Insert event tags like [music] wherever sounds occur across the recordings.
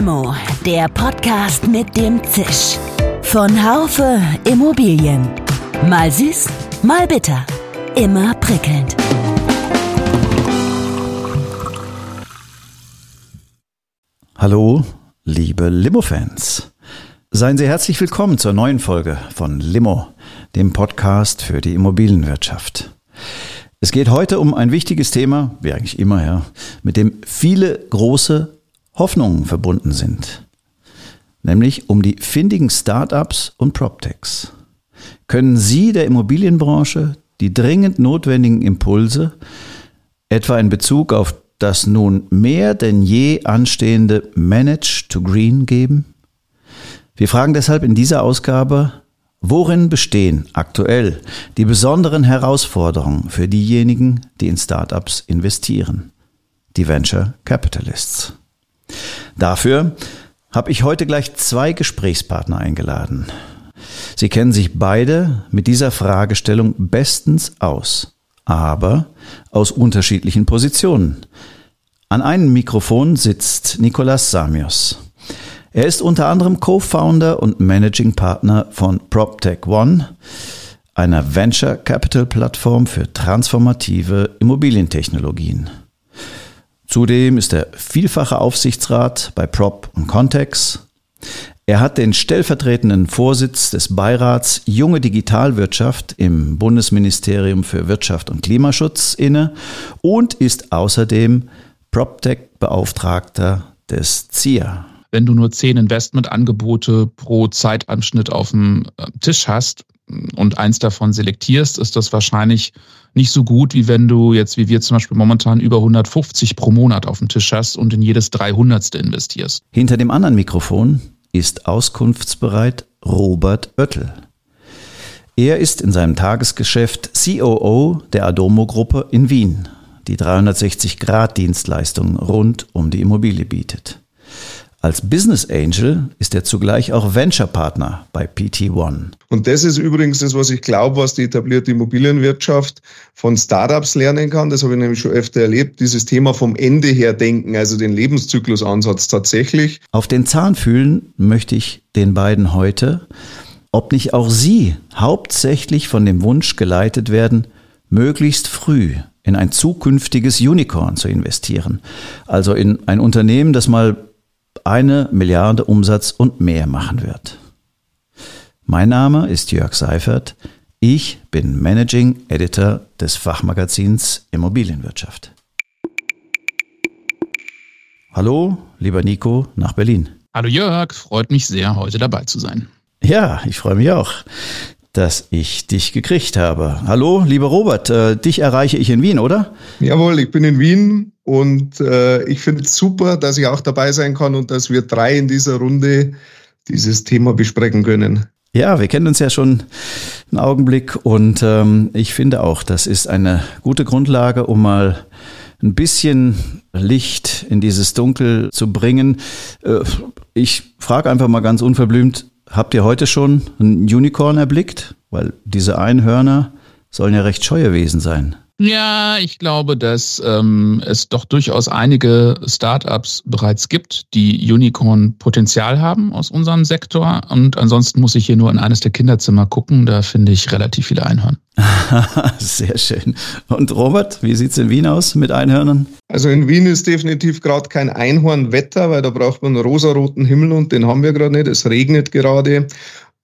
Limo, der Podcast mit dem Zisch. Von Haufe Immobilien. Mal süß, mal bitter. Immer prickelnd. Hallo, liebe Limo-Fans. Seien Sie herzlich willkommen zur neuen Folge von Limo, dem Podcast für die Immobilienwirtschaft. Es geht heute um ein wichtiges Thema, wie eigentlich immer, ja, mit dem viele große Hoffnungen verbunden sind. Nämlich um die findigen Startups und PropTechs. Können Sie der Immobilienbranche die dringend notwendigen Impulse, etwa in Bezug auf das nun mehr denn je anstehende Manage to Green geben? Wir fragen deshalb in dieser Ausgabe, worin bestehen aktuell die besonderen Herausforderungen für diejenigen, die in Startups investieren, die Venture Capitalists? Dafür habe ich heute gleich zwei Gesprächspartner eingeladen. Sie kennen sich beide mit dieser Fragestellung bestens aus, aber aus unterschiedlichen Positionen. An einem Mikrofon sitzt Nicolas Samios. Er ist unter anderem Co-Founder und Managing Partner von PropTech One, einer Venture Capital Plattform für transformative Immobilientechnologien. Zudem ist er vielfacher Aufsichtsrat bei Prop und Contex. Er hat den stellvertretenden Vorsitz des Beirats Junge Digitalwirtschaft im Bundesministerium für Wirtschaft und Klimaschutz inne und ist außerdem PropTech-Beauftragter des ZIA. Wenn du nur zehn Investmentangebote pro Zeitanschnitt auf dem äh, Tisch hast und eins davon selektierst, ist das wahrscheinlich nicht so gut, wie wenn du jetzt, wie wir zum Beispiel momentan, über 150 pro Monat auf dem Tisch hast und in jedes 300. investierst. Hinter dem anderen Mikrofon ist auskunftsbereit Robert Oettel. Er ist in seinem Tagesgeschäft COO der Adomo-Gruppe in Wien, die 360-Grad-Dienstleistungen rund um die Immobilie bietet. Als Business Angel ist er zugleich auch Venture-Partner bei PT1. Und das ist übrigens das, was ich glaube, was die etablierte Immobilienwirtschaft von Startups lernen kann. Das habe ich nämlich schon öfter erlebt. Dieses Thema vom Ende her denken, also den Lebenszyklusansatz tatsächlich. Auf den Zahn fühlen möchte ich den beiden heute, ob nicht auch sie hauptsächlich von dem Wunsch geleitet werden, möglichst früh in ein zukünftiges Unicorn zu investieren. Also in ein Unternehmen, das mal eine Milliarde Umsatz und mehr machen wird. Mein Name ist Jörg Seifert. Ich bin Managing Editor des Fachmagazins Immobilienwirtschaft. Hallo, lieber Nico, nach Berlin. Hallo Jörg, freut mich sehr, heute dabei zu sein. Ja, ich freue mich auch, dass ich dich gekriegt habe. Hallo, lieber Robert, äh, dich erreiche ich in Wien, oder? Jawohl, ich bin in Wien und äh, ich finde es super, dass ich auch dabei sein kann und dass wir drei in dieser Runde dieses Thema besprechen können. Ja, wir kennen uns ja schon einen Augenblick und ähm, ich finde auch, das ist eine gute Grundlage, um mal ein bisschen Licht in dieses Dunkel zu bringen. Äh, ich frage einfach mal ganz unverblümt, habt ihr heute schon ein Unicorn erblickt? Weil diese Einhörner sollen ja recht scheue Wesen sein. Ja, ich glaube, dass ähm, es doch durchaus einige Startups bereits gibt, die Unicorn-Potenzial haben aus unserem Sektor. Und ansonsten muss ich hier nur in eines der Kinderzimmer gucken. Da finde ich relativ viele Einhörner. [laughs] Sehr schön. Und Robert, wie sieht's in Wien aus mit Einhörnern? Also in Wien ist definitiv gerade kein Einhornwetter, weil da braucht man einen rosaroten Himmel und den haben wir gerade nicht. Es regnet gerade.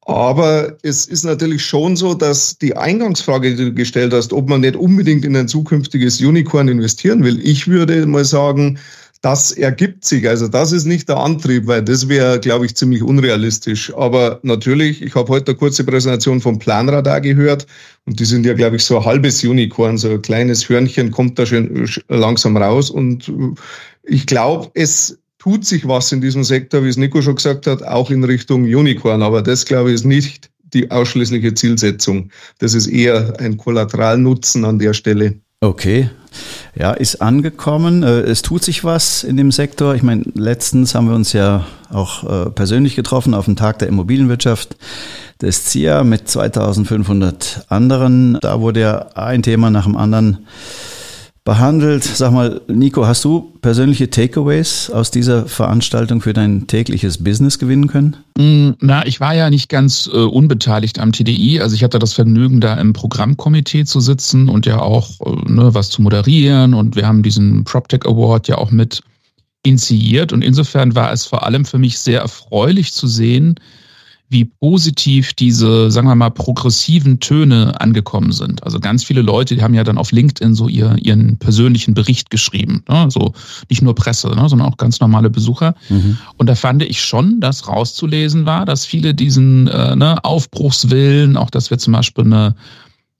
Aber es ist natürlich schon so, dass die Eingangsfrage, die du gestellt hast, ob man nicht unbedingt in ein zukünftiges Unicorn investieren will, ich würde mal sagen, das ergibt sich. Also das ist nicht der Antrieb, weil das wäre, glaube ich, ziemlich unrealistisch. Aber natürlich, ich habe heute eine kurze Präsentation vom Planradar gehört und die sind ja, glaube ich, so ein halbes Unicorn, so ein kleines Hörnchen kommt da schon langsam raus. Und ich glaube, es tut sich was in diesem Sektor, wie es Nico schon gesagt hat, auch in Richtung Unicorn. Aber das, glaube ich, ist nicht die ausschließliche Zielsetzung. Das ist eher ein Kollateralnutzen an der Stelle. Okay. Ja, ist angekommen. Äh, es tut sich was in dem Sektor. Ich meine, letztens haben wir uns ja auch äh, persönlich getroffen auf dem Tag der Immobilienwirtschaft des ZIA mit 2500 anderen. Da wurde ja ein Thema nach dem anderen behandelt. Sag mal, Nico, hast du persönliche Takeaways aus dieser Veranstaltung für dein tägliches Business gewinnen können? Mm, na, ich war ja nicht ganz äh, unbeteiligt am TDI. Also ich hatte das Vergnügen, da im Programmkomitee zu sitzen und ja auch äh, ne, was zu moderieren. Und wir haben diesen PropTech Award ja auch mit initiiert. Und insofern war es vor allem für mich sehr erfreulich zu sehen, wie positiv diese, sagen wir mal, progressiven Töne angekommen sind. Also ganz viele Leute, die haben ja dann auf LinkedIn so ihr, ihren persönlichen Bericht geschrieben. Ne? Also nicht nur Presse, ne? sondern auch ganz normale Besucher. Mhm. Und da fand ich schon, dass rauszulesen war, dass viele diesen äh, ne, Aufbruchswillen, auch dass wir zum Beispiel eine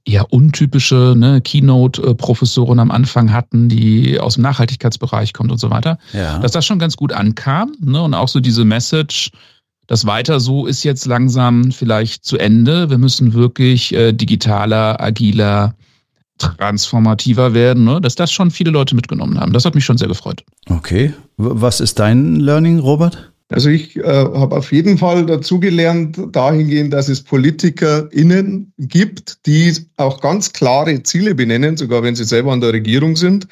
eher untypische ne, Keynote-Professorin am Anfang hatten, die aus dem Nachhaltigkeitsbereich kommt und so weiter, ja. dass das schon ganz gut ankam. Ne? Und auch so diese Message, das weiter so ist jetzt langsam vielleicht zu Ende. Wir müssen wirklich äh, digitaler, agiler, transformativer werden, ne? dass das schon viele Leute mitgenommen haben. Das hat mich schon sehr gefreut. Okay. Was ist dein Learning, Robert? Also ich äh, habe auf jeden Fall dazugelernt dahingehend, dass es PolitikerInnen gibt, die auch ganz klare Ziele benennen, sogar wenn sie selber an der Regierung sind.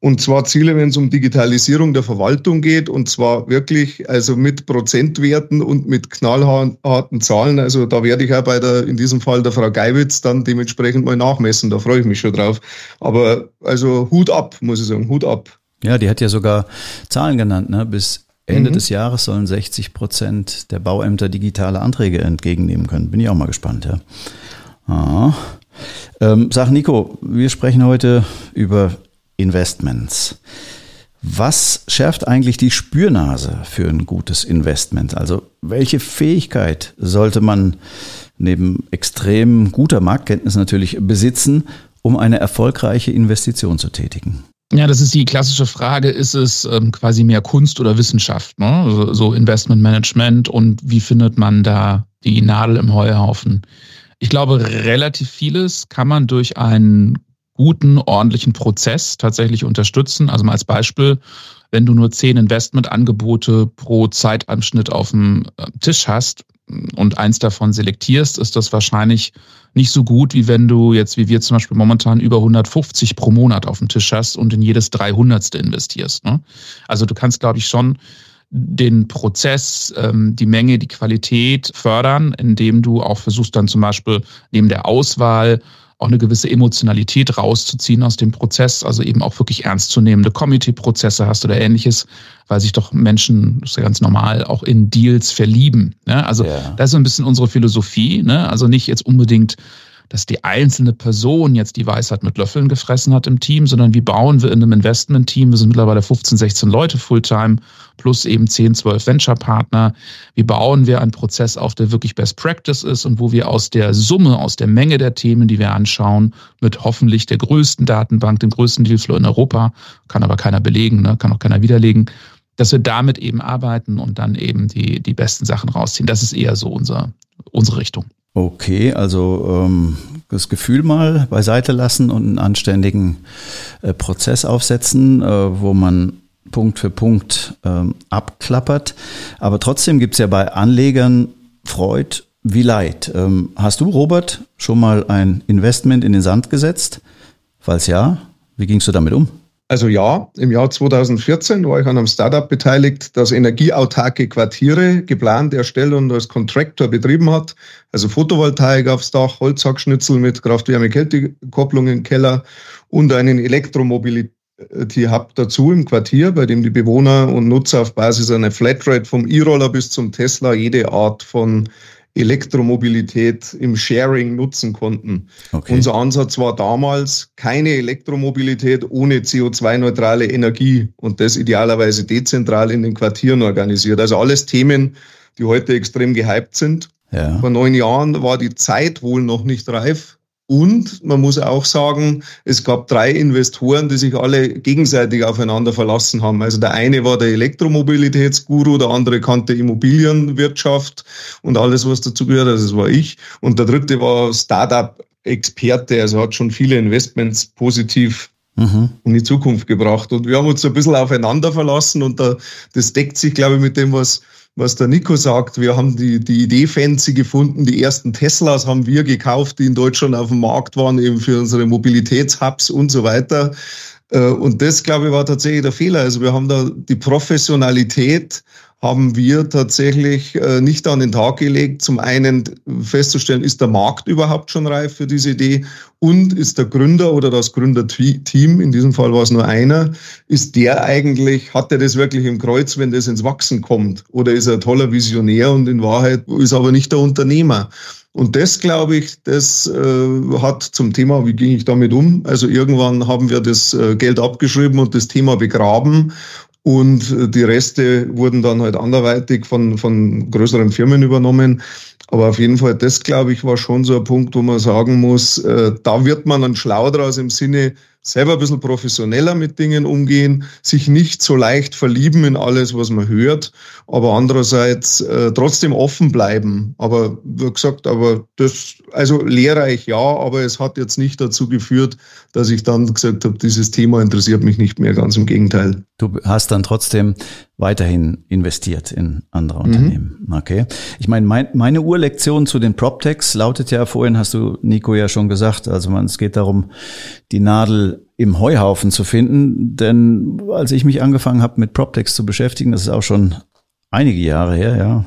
Und zwar Ziele, wenn es um Digitalisierung der Verwaltung geht, und zwar wirklich also mit Prozentwerten und mit knallharten Zahlen. Also da werde ich ja bei der, in diesem Fall der Frau Geiwitz dann dementsprechend mal nachmessen. Da freue ich mich schon drauf. Aber also Hut ab, muss ich sagen, Hut ab. Ja, die hat ja sogar Zahlen genannt, ne? Bis Ende mhm. des Jahres sollen 60 Prozent der Bauämter digitale Anträge entgegennehmen können. Bin ich auch mal gespannt, ja. Ah. Ähm, sag Nico, wir sprechen heute über Investments. Was schärft eigentlich die Spürnase für ein gutes Investment? Also welche Fähigkeit sollte man neben extrem guter Marktkenntnis natürlich besitzen, um eine erfolgreiche Investition zu tätigen? Ja, das ist die klassische Frage, ist es ähm, quasi mehr Kunst oder Wissenschaft? Ne? Also, so Investmentmanagement und wie findet man da die Nadel im Heuhaufen? Ich glaube, relativ vieles kann man durch einen guten, ordentlichen Prozess tatsächlich unterstützen. Also mal als Beispiel, wenn du nur zehn Investmentangebote pro Zeitanschnitt auf dem äh, Tisch hast und eins davon selektierst, ist das wahrscheinlich nicht so gut, wie wenn du jetzt, wie wir zum Beispiel momentan über 150 pro Monat auf dem Tisch hast und in jedes 300. investierst. Ne? Also du kannst, glaube ich, schon den Prozess, ähm, die Menge, die Qualität fördern, indem du auch versuchst dann zum Beispiel neben der Auswahl auch eine gewisse Emotionalität rauszuziehen aus dem Prozess, also eben auch wirklich ernstzunehmende Committee-Prozesse hast oder ähnliches, weil sich doch Menschen, das ist ja ganz normal, auch in Deals verlieben. Ne? Also ja. das ist so ein bisschen unsere Philosophie. Ne? Also nicht jetzt unbedingt dass die einzelne Person jetzt die Weisheit mit Löffeln gefressen hat im Team, sondern wie bauen wir in einem Investment-Team, wir sind mittlerweile 15, 16 Leute Fulltime, plus eben 10, 12 Venture-Partner, wie bauen wir einen Prozess auf, der wirklich Best Practice ist und wo wir aus der Summe, aus der Menge der Themen, die wir anschauen, mit hoffentlich der größten Datenbank, dem größten Dealflow in Europa, kann aber keiner belegen, ne, kann auch keiner widerlegen, dass wir damit eben arbeiten und dann eben die, die besten Sachen rausziehen. Das ist eher so unser, unsere Richtung. Okay, also ähm, das Gefühl mal beiseite lassen und einen anständigen äh, Prozess aufsetzen, äh, wo man Punkt für Punkt ähm, abklappert. Aber trotzdem gibt's ja bei Anlegern Freud wie Leid. Ähm, hast du, Robert, schon mal ein Investment in den Sand gesetzt? Falls ja, wie gingst du damit um? Also ja, im Jahr 2014 war ich an einem Startup beteiligt, das energieautarke Quartiere geplant, erstellt und als Contractor betrieben hat. Also Photovoltaik aufs Dach, Holzhackschnitzel mit Kraft-Wärme-Kälte-Kopplung im Keller und einen Elektromobility-Hub dazu im Quartier, bei dem die Bewohner und Nutzer auf Basis einer Flatrate vom E-Roller bis zum Tesla jede Art von Elektromobilität im Sharing nutzen konnten. Okay. Unser Ansatz war damals keine Elektromobilität ohne CO2-neutrale Energie und das idealerweise dezentral in den Quartieren organisiert. Also alles Themen, die heute extrem gehypt sind. Ja. Vor neun Jahren war die Zeit wohl noch nicht reif und man muss auch sagen, es gab drei Investoren, die sich alle gegenseitig aufeinander verlassen haben. Also der eine war der Elektromobilitätsguru, der andere kannte Immobilienwirtschaft und alles, was dazu gehört. Also das war ich. Und der dritte war Startup-Experte, also hat schon viele Investments positiv mhm. in die Zukunft gebracht. Und wir haben uns so ein bisschen aufeinander verlassen und da, das deckt sich, glaube ich, mit dem, was was der Nico sagt. Wir haben die, die Idee fancy gefunden. Die ersten Teslas haben wir gekauft, die in Deutschland auf dem Markt waren, eben für unsere Mobilitätshubs und so weiter. Äh, und das, glaube ich, war tatsächlich der Fehler. Also wir haben da die Professionalität haben wir tatsächlich äh, nicht an den Tag gelegt. Zum einen festzustellen, ist der Markt überhaupt schon reif für diese Idee und ist der Gründer oder das Gründerteam, in diesem Fall war es nur einer, ist der eigentlich, hat er das wirklich im Kreuz, wenn das ins Wachsen kommt? Oder ist er ein toller Visionär und in Wahrheit ist aber nicht der Unternehmer? Und das, glaube ich, das äh, hat zum Thema, wie ging ich damit um? Also irgendwann haben wir das äh, Geld abgeschrieben und das Thema begraben und äh, die Reste wurden dann halt anderweitig von, von größeren Firmen übernommen. Aber auf jeden Fall, das glaube ich, war schon so ein Punkt, wo man sagen muss, äh, da wird man dann schlau draus im Sinne, selber ein bisschen professioneller mit Dingen umgehen, sich nicht so leicht verlieben in alles, was man hört, aber andererseits äh, trotzdem offen bleiben. Aber wie gesagt, aber das, also lehrreich ja, aber es hat jetzt nicht dazu geführt, dass ich dann gesagt habe, dieses Thema interessiert mich nicht mehr, ganz im Gegenteil. Du hast dann trotzdem weiterhin investiert in andere mhm. Okay. Ich meine, mein, meine Urlektion zu den PropTechs lautet ja, vorhin hast du Nico ja schon gesagt, also man, es geht darum, die Nadel im Heuhaufen zu finden. Denn als ich mich angefangen habe, mit PropTechs zu beschäftigen, das ist auch schon einige Jahre her, ja,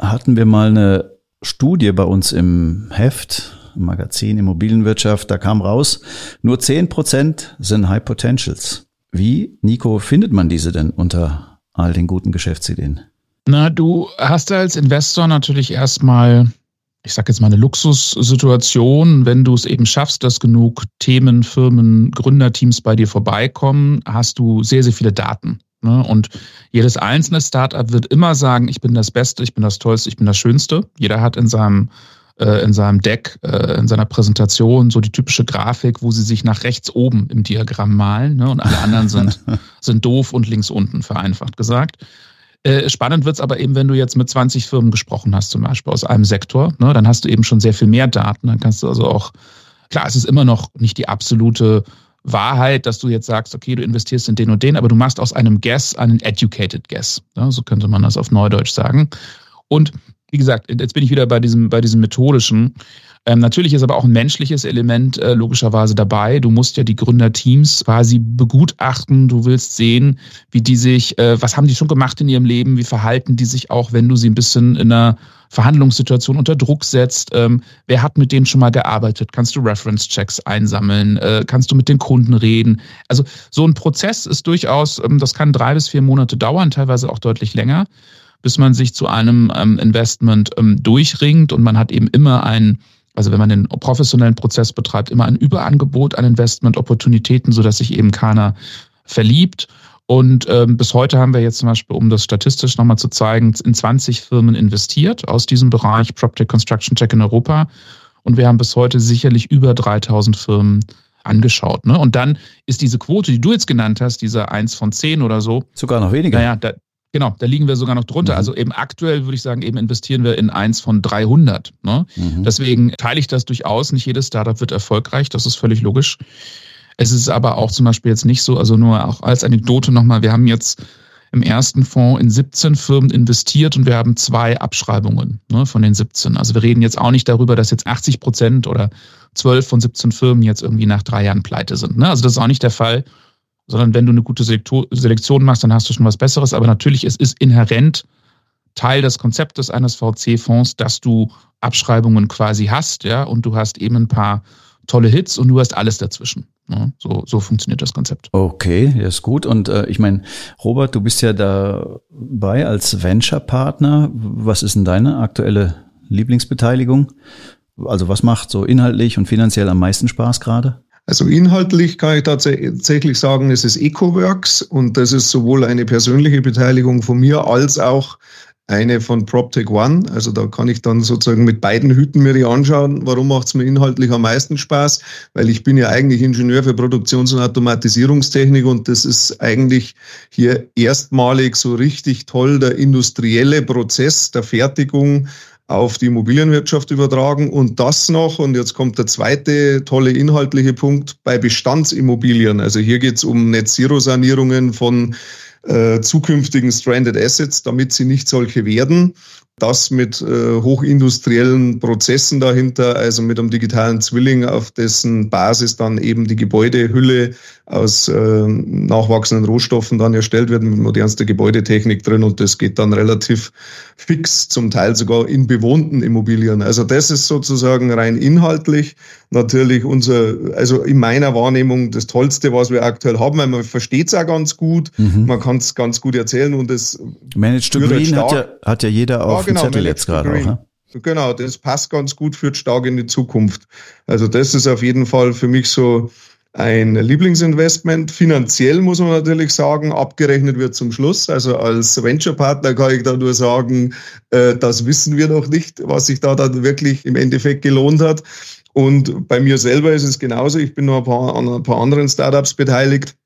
hatten wir mal eine Studie bei uns im Heft, im Magazin Immobilienwirtschaft, da kam raus, nur zehn Prozent sind High Potentials. Wie, Nico, findet man diese denn unter all den guten Geschäftsideen? Na, du hast als Investor natürlich erstmal, ich sag jetzt mal eine Luxussituation, wenn du es eben schaffst, dass genug Themen, Firmen, Gründerteams bei dir vorbeikommen, hast du sehr, sehr viele Daten. Ne? Und jedes einzelne Startup wird immer sagen, ich bin das Beste, ich bin das Tollste, ich bin das Schönste. Jeder hat in seinem äh, in seinem Deck, äh, in seiner Präsentation so die typische Grafik, wo sie sich nach rechts oben im Diagramm malen ne? und alle anderen sind, [laughs] sind doof und links unten, vereinfacht gesagt. Äh, spannend wird's aber eben, wenn du jetzt mit 20 Firmen gesprochen hast, zum Beispiel aus einem Sektor, ne? dann hast du eben schon sehr viel mehr Daten. Dann kannst du also auch, klar, es ist immer noch nicht die absolute Wahrheit, dass du jetzt sagst, okay, du investierst in den und den, aber du machst aus einem Guess einen educated Guess. Ne? So könnte man das auf Neudeutsch sagen. Und wie gesagt, jetzt bin ich wieder bei diesem, bei diesem methodischen. Ähm, natürlich ist aber auch ein menschliches Element äh, logischerweise dabei. Du musst ja die Gründerteams quasi begutachten. Du willst sehen, wie die sich, äh, was haben die schon gemacht in ihrem Leben, wie verhalten die sich auch, wenn du sie ein bisschen in einer Verhandlungssituation unter Druck setzt. Ähm, wer hat mit denen schon mal gearbeitet? Kannst du Reference-Checks einsammeln? Äh, kannst du mit den Kunden reden? Also so ein Prozess ist durchaus, ähm, das kann drei bis vier Monate dauern, teilweise auch deutlich länger bis man sich zu einem ähm, Investment ähm, durchringt und man hat eben immer ein, also wenn man den professionellen Prozess betreibt, immer ein Überangebot an Investment-Opportunitäten, sodass sich eben keiner verliebt. Und ähm, bis heute haben wir jetzt zum Beispiel, um das statistisch nochmal zu zeigen, in 20 Firmen investiert aus diesem Bereich PropTech Construction Tech in Europa. Und wir haben bis heute sicherlich über 3000 Firmen angeschaut. Ne? Und dann ist diese Quote, die du jetzt genannt hast, diese 1 von 10 oder so. Sogar noch weniger. Naja, da, Genau, da liegen wir sogar noch drunter. Mhm. Also eben aktuell würde ich sagen, eben investieren wir in eins von 300. Ne? Mhm. Deswegen teile ich das durchaus. Nicht jedes Startup wird erfolgreich, das ist völlig logisch. Es ist aber auch zum Beispiel jetzt nicht so, also nur auch als Anekdote nochmal, wir haben jetzt im ersten Fonds in 17 Firmen investiert und wir haben zwei Abschreibungen ne, von den 17. Also wir reden jetzt auch nicht darüber, dass jetzt 80 Prozent oder 12 von 17 Firmen jetzt irgendwie nach drei Jahren pleite sind. Ne? Also das ist auch nicht der Fall sondern wenn du eine gute Selektion machst, dann hast du schon was Besseres. Aber natürlich, es ist inhärent Teil des Konzeptes eines VC-Fonds, dass du Abschreibungen quasi hast, ja, und du hast eben ein paar tolle Hits und du hast alles dazwischen. Ne? so, so funktioniert das Konzept. Okay, ja, ist gut. Und äh, ich meine, Robert, du bist ja dabei als Venture-Partner. Was ist denn deine aktuelle Lieblingsbeteiligung? Also was macht so inhaltlich und finanziell am meisten Spaß gerade? Also inhaltlich kann ich tatsächlich sagen, es ist EcoWorks und das ist sowohl eine persönliche Beteiligung von mir als auch eine von PropTech One. Also da kann ich dann sozusagen mit beiden Hüten mir die anschauen. Warum macht es mir inhaltlich am meisten Spaß? Weil ich bin ja eigentlich Ingenieur für Produktions- und Automatisierungstechnik und das ist eigentlich hier erstmalig so richtig toll der industrielle Prozess der Fertigung auf die Immobilienwirtschaft übertragen und das noch, und jetzt kommt der zweite tolle inhaltliche Punkt, bei Bestandsimmobilien. Also hier geht es um Net-Zero-Sanierungen von äh, zukünftigen Stranded Assets, damit sie nicht solche werden. das mit äh, hochindustriellen Prozessen dahinter, also mit einem digitalen Zwilling, auf dessen Basis dann eben die Gebäudehülle aus äh, nachwachsenden Rohstoffen dann erstellt wird, mit modernster Gebäudetechnik drin und das geht dann relativ fix, zum Teil sogar in bewohnten Immobilien. Also das ist sozusagen rein inhaltlich natürlich unser, also in meiner Wahrnehmung das Tollste, was wir aktuell haben, weil man versteht es auch ganz gut, mhm. man kann es ganz gut erzählen und es Managed to Green hat ja, hat ja jeder auf genau, Zettel jetzt gerade auch. Ne? Genau, das passt ganz gut, führt stark in die Zukunft. Also das ist auf jeden Fall für mich so ein Lieblingsinvestment. Finanziell muss man natürlich sagen, abgerechnet wird zum Schluss. Also als Venture-Partner kann ich da nur sagen, äh, das wissen wir noch nicht, was sich da dann wirklich im Endeffekt gelohnt hat. Und bei mir selber ist es genauso. Ich bin noch ein paar, an ein paar anderen Startups beteiligt.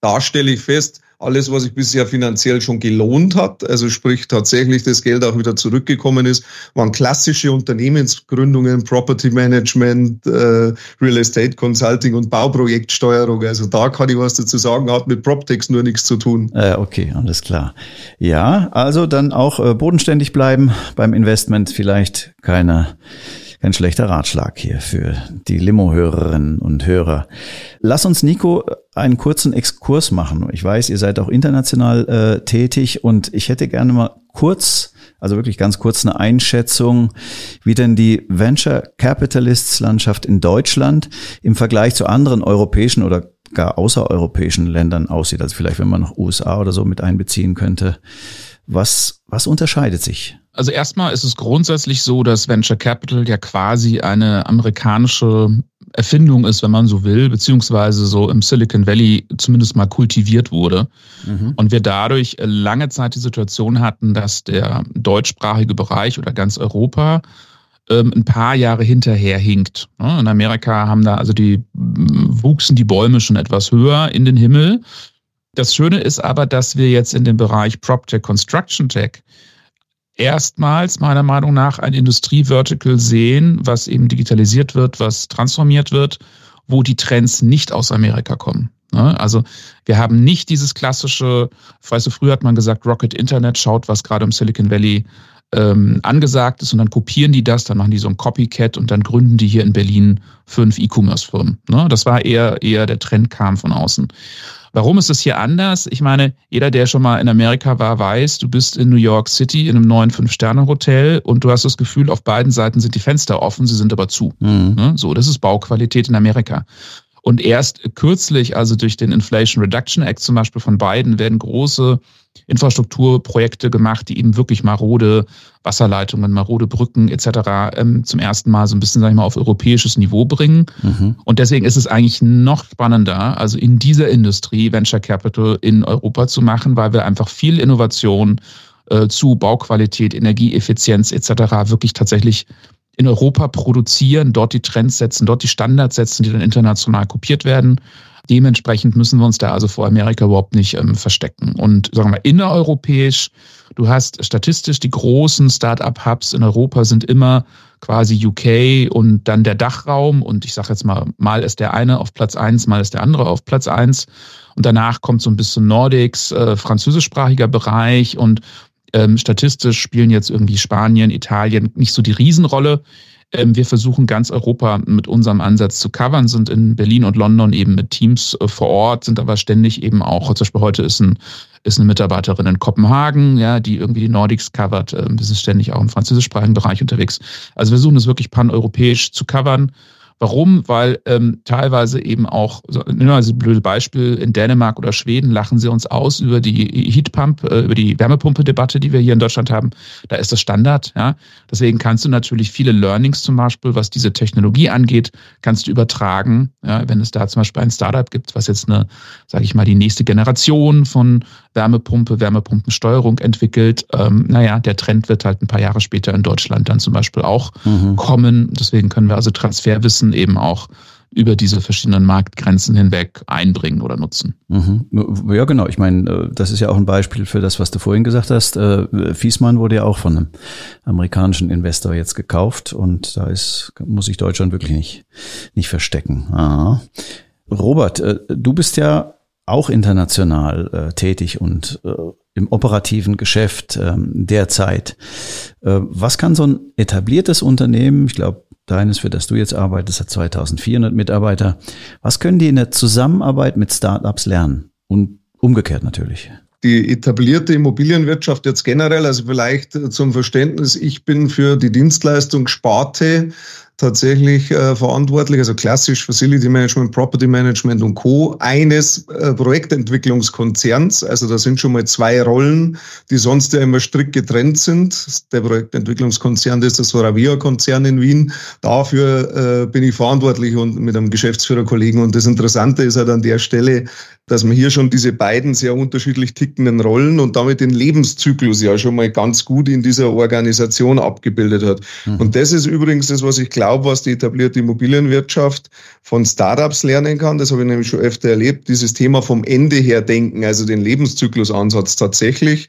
Da stelle ich fest, alles, was sich bisher finanziell schon gelohnt hat, also sprich tatsächlich das Geld auch wieder zurückgekommen ist, waren klassische Unternehmensgründungen, Property Management, äh, Real Estate Consulting und Bauprojektsteuerung. Also da kann ich was dazu sagen, hat mit PropTex nur nichts zu tun. Äh, okay, alles klar. Ja, also dann auch äh, bodenständig bleiben beim Investment, vielleicht keine kein schlechter Ratschlag hier für die Limo-Hörerinnen und Hörer. Lass uns, Nico, einen kurzen Exkurs machen. Ich weiß, ihr seid auch international äh, tätig und ich hätte gerne mal kurz, also wirklich ganz kurz eine Einschätzung, wie denn die Venture Capitalists Landschaft in Deutschland im Vergleich zu anderen europäischen oder gar außereuropäischen Ländern aussieht. Also vielleicht, wenn man noch USA oder so mit einbeziehen könnte. Was, was unterscheidet sich? Also erstmal ist es grundsätzlich so, dass Venture Capital ja quasi eine amerikanische Erfindung ist, wenn man so will, beziehungsweise so im Silicon Valley zumindest mal kultiviert wurde. Mhm. Und wir dadurch lange Zeit die Situation hatten, dass der deutschsprachige Bereich oder ganz Europa ähm, ein paar Jahre hinterher hinkt. In Amerika haben da also die wuchsen die Bäume schon etwas höher in den Himmel. Das Schöne ist aber, dass wir jetzt in dem Bereich PropTech, Construction Tech erstmals meiner Meinung nach ein Industrievertical sehen, was eben digitalisiert wird, was transformiert wird, wo die Trends nicht aus Amerika kommen. Ne? Also wir haben nicht dieses klassische, weißt du, früher hat man gesagt, Rocket Internet schaut, was gerade im Silicon Valley ähm, angesagt ist und dann kopieren die das, dann machen die so ein Copycat und dann gründen die hier in Berlin fünf E-Commerce-Firmen. Ne? Das war eher, eher der Trend kam von außen. Warum ist es hier anders? Ich meine, jeder, der schon mal in Amerika war, weiß, du bist in New York City in einem neuen Fünf-Sterne-Hotel und du hast das Gefühl, auf beiden Seiten sind die Fenster offen, sie sind aber zu. Mhm. Ne? So, das ist Bauqualität in Amerika. Und erst kürzlich, also durch den Inflation Reduction Act zum Beispiel von Biden, werden große Infrastrukturprojekte gemacht, die eben wirklich marode Wasserleitungen, marode Brücken etc. Ähm, zum ersten Mal so ein bisschen, sag ich mal, auf europäisches Niveau bringen. Mhm. Und deswegen ist es eigentlich noch spannender, also in dieser Industrie Venture Capital in Europa zu machen, weil wir einfach viel Innovation äh, zu Bauqualität, Energieeffizienz etc. wirklich tatsächlich in Europa produzieren, dort die Trends setzen, dort die Standards setzen, die dann international kopiert werden. Dementsprechend müssen wir uns da also vor Amerika überhaupt nicht ähm, verstecken. Und sagen wir innereuropäisch, du hast statistisch die großen Start-up-Hubs in Europa sind immer quasi UK und dann der Dachraum. Und ich sage jetzt mal, mal ist der eine auf Platz eins, mal ist der andere auf Platz eins. Und danach kommt so ein bisschen Nordics, äh, französischsprachiger Bereich und ähm, statistisch spielen jetzt irgendwie Spanien, Italien nicht so die Riesenrolle. Ähm, wir versuchen ganz Europa mit unserem Ansatz zu covern, sind in Berlin und London eben mit Teams äh, vor Ort, sind aber ständig eben auch, zum Beispiel heute ist ein ist eine Mitarbeiterin in Kopenhagen, ja, die irgendwie die Nordics covert. Ähm, wir sind ständig auch im französischsprachigen Bereich unterwegs. Also wir versuchen es wirklich paneuropäisch zu covern Warum? Weil ähm, teilweise eben auch, nehmen wir ein blödes Beispiel, in Dänemark oder Schweden lachen sie uns aus über die Heatpump, äh, über die Wärmepumpe-Debatte, die wir hier in Deutschland haben. Da ist das Standard. Ja? Deswegen kannst du natürlich viele Learnings zum Beispiel, was diese Technologie angeht, kannst du übertragen. Ja? Wenn es da zum Beispiel ein Startup gibt, was jetzt eine, sage ich mal, die nächste Generation von Wärmepumpe, Wärmepumpensteuerung entwickelt. Ähm, naja, der Trend wird halt ein paar Jahre später in Deutschland dann zum Beispiel auch mhm. kommen. Deswegen können wir also Transferwissen eben auch über diese verschiedenen Marktgrenzen hinweg einbringen oder nutzen. Mhm. Ja, genau. Ich meine, äh, das ist ja auch ein Beispiel für das, was du vorhin gesagt hast. Äh, Fiesmann wurde ja auch von einem amerikanischen Investor jetzt gekauft und da ist, muss sich Deutschland wirklich nicht, nicht verstecken. Aha. Robert, äh, du bist ja auch international tätig und im operativen Geschäft ähm, derzeit. Was kann so ein etabliertes Unternehmen, ich glaube, deines, für das du jetzt arbeitest, hat 2400 Mitarbeiter, was können die in der Zusammenarbeit mit Startups lernen? Und umgekehrt natürlich die etablierte Immobilienwirtschaft jetzt generell, also vielleicht zum Verständnis, ich bin für die Dienstleistung Sparte tatsächlich äh, verantwortlich, also klassisch Facility Management, Property Management und Co. eines äh, Projektentwicklungskonzerns. Also da sind schon mal zwei Rollen, die sonst ja immer strikt getrennt sind. Der Projektentwicklungskonzern das ist der Soravia-Konzern in Wien. Dafür äh, bin ich verantwortlich und mit einem Geschäftsführerkollegen. Und das Interessante ist halt an der Stelle, dass man hier schon diese beiden sehr unterschiedlich tickenden Rollen und damit den Lebenszyklus ja schon mal ganz gut in dieser Organisation abgebildet hat. Mhm. Und das ist übrigens das, was ich glaube, was die etablierte Immobilienwirtschaft von Startups lernen kann. Das habe ich nämlich schon öfter erlebt. Dieses Thema vom Ende her denken, also den Lebenszyklusansatz tatsächlich.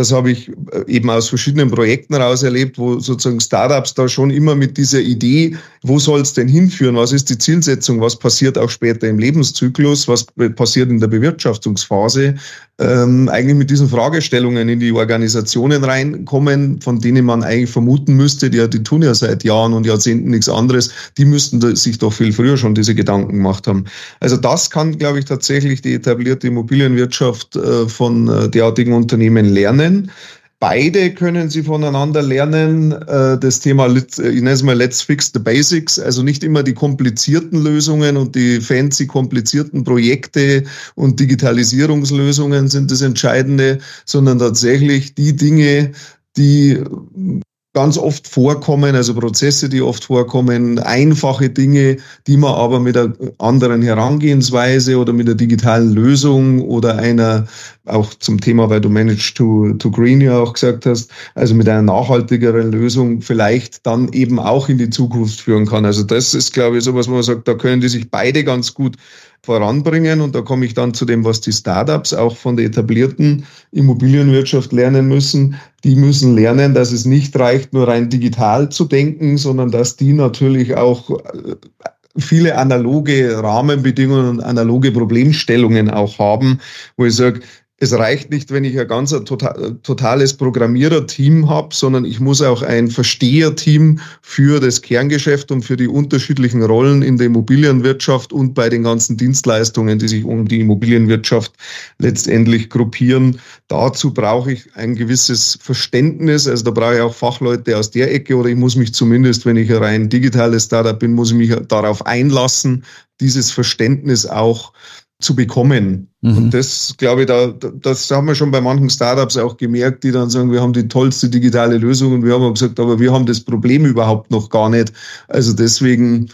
Das habe ich äh, eben aus verschiedenen Projekten heraus erlebt, wo sozusagen Startups da schon immer mit dieser Idee, wo soll es denn hinführen, was ist die Zielsetzung, was passiert auch später im Lebenszyklus, was passiert in der Bewirtschaftungsphase, ähm, eigentlich mit diesen Fragestellungen in die Organisationen reinkommen, von denen man eigentlich vermuten müsste, die, die tun ja seit Jahren und Jahrzehnten nichts anderes, die müssten sich doch viel früher schon diese Gedanken gemacht haben. Also das kann, glaube ich, tatsächlich die etablierte Immobilienwirtschaft äh, von äh, derartigen Unternehmen lernen. Beide können sie voneinander lernen. Äh, das Thema, ich nenne es mal Let's Fix the Basics, also nicht immer die komplizierten Lösungen und die fancy komplizierten Projekte und Digitalisierungslösungen sind das Entscheidende, sondern tatsächlich die Dinge, die ganz oft vorkommen, also Prozesse, die oft vorkommen, einfache Dinge, die man aber mit einer anderen Herangehensweise oder mit einer digitalen Lösung oder einer, auch zum Thema, weil du Manage to, to Green ja auch gesagt hast, also mit einer nachhaltigeren Lösung vielleicht dann eben auch in die Zukunft führen kann. Also das ist, glaube ich, so was, wo man sagt, da können die sich beide ganz gut voranbringen. Und da komme ich dann zu dem, was die Startups auch von der etablierten Immobilienwirtschaft lernen müssen. Die müssen lernen, dass es nicht reicht, nur rein digital zu denken, sondern dass die natürlich auch äh, viele analoge Rahmenbedingungen und analoge Problemstellungen auch haben, wo ich sage, es reicht nicht, wenn ich ein ganz total, totales Programmiererteam habe, sondern ich muss auch ein Versteherteam für das Kerngeschäft und für die unterschiedlichen Rollen in der Immobilienwirtschaft und bei den ganzen Dienstleistungen, die sich um die Immobilienwirtschaft letztendlich gruppieren. Dazu brauche ich ein gewisses Verständnis. Also da brauche ich auch Fachleute aus der Ecke oder ich muss mich zumindest, wenn ich ein rein digitales Startup bin, muss ich mich darauf einlassen, dieses Verständnis auch zu bekommen. Mhm. Und das, glaube ich, da, das haben wir schon bei manchen Startups auch gemerkt, die dann sagen, wir haben die tollste digitale Lösung und wir haben gesagt, aber wir haben das Problem überhaupt noch gar nicht. Also deswegen,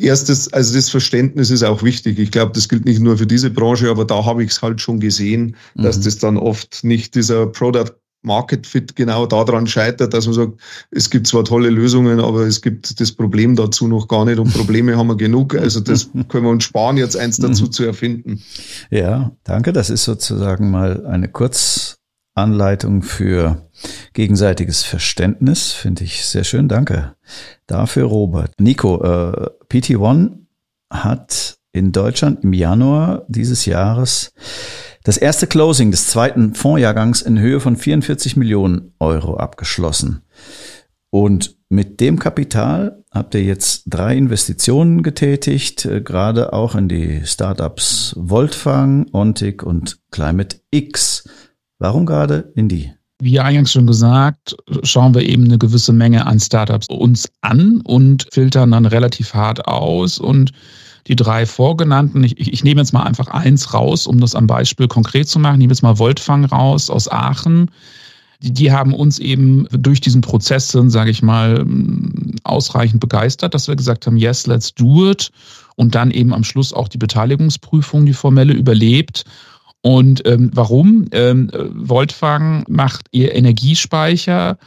erstes, also das Verständnis ist auch wichtig. Ich glaube, das gilt nicht nur für diese Branche, aber da habe ich es halt schon gesehen, dass mhm. das dann oft nicht dieser Product Market Fit genau daran scheitert, dass man sagt, es gibt zwar tolle Lösungen, aber es gibt das Problem dazu noch gar nicht und Probleme haben wir genug. Also das [laughs] können wir uns sparen, jetzt eins dazu mhm. zu erfinden. Ja, danke. Das ist sozusagen mal eine Kurzanleitung für gegenseitiges Verständnis. Finde ich sehr schön. Danke dafür, Robert. Nico, äh, PT1 hat in Deutschland im Januar dieses Jahres das erste Closing des zweiten Fondsjahrgangs in Höhe von 44 Millionen Euro abgeschlossen. Und mit dem Kapital habt ihr jetzt drei Investitionen getätigt, äh, gerade auch in die Startups Voltfang, Ontic und Climate X. Warum gerade in die? Wie eingangs schon gesagt, schauen wir eben eine gewisse Menge an Startups uns an und filtern dann relativ hart aus und die drei vorgenannten, ich, ich nehme jetzt mal einfach eins raus, um das am Beispiel konkret zu machen, ich nehme jetzt mal Voltfang raus aus Aachen. Die, die haben uns eben durch diesen Prozess, sage ich mal, ausreichend begeistert, dass wir gesagt haben, yes, let's do it. Und dann eben am Schluss auch die Beteiligungsprüfung, die formelle, überlebt. Und ähm, warum? Ähm, Voltfang macht ihr Energiespeicher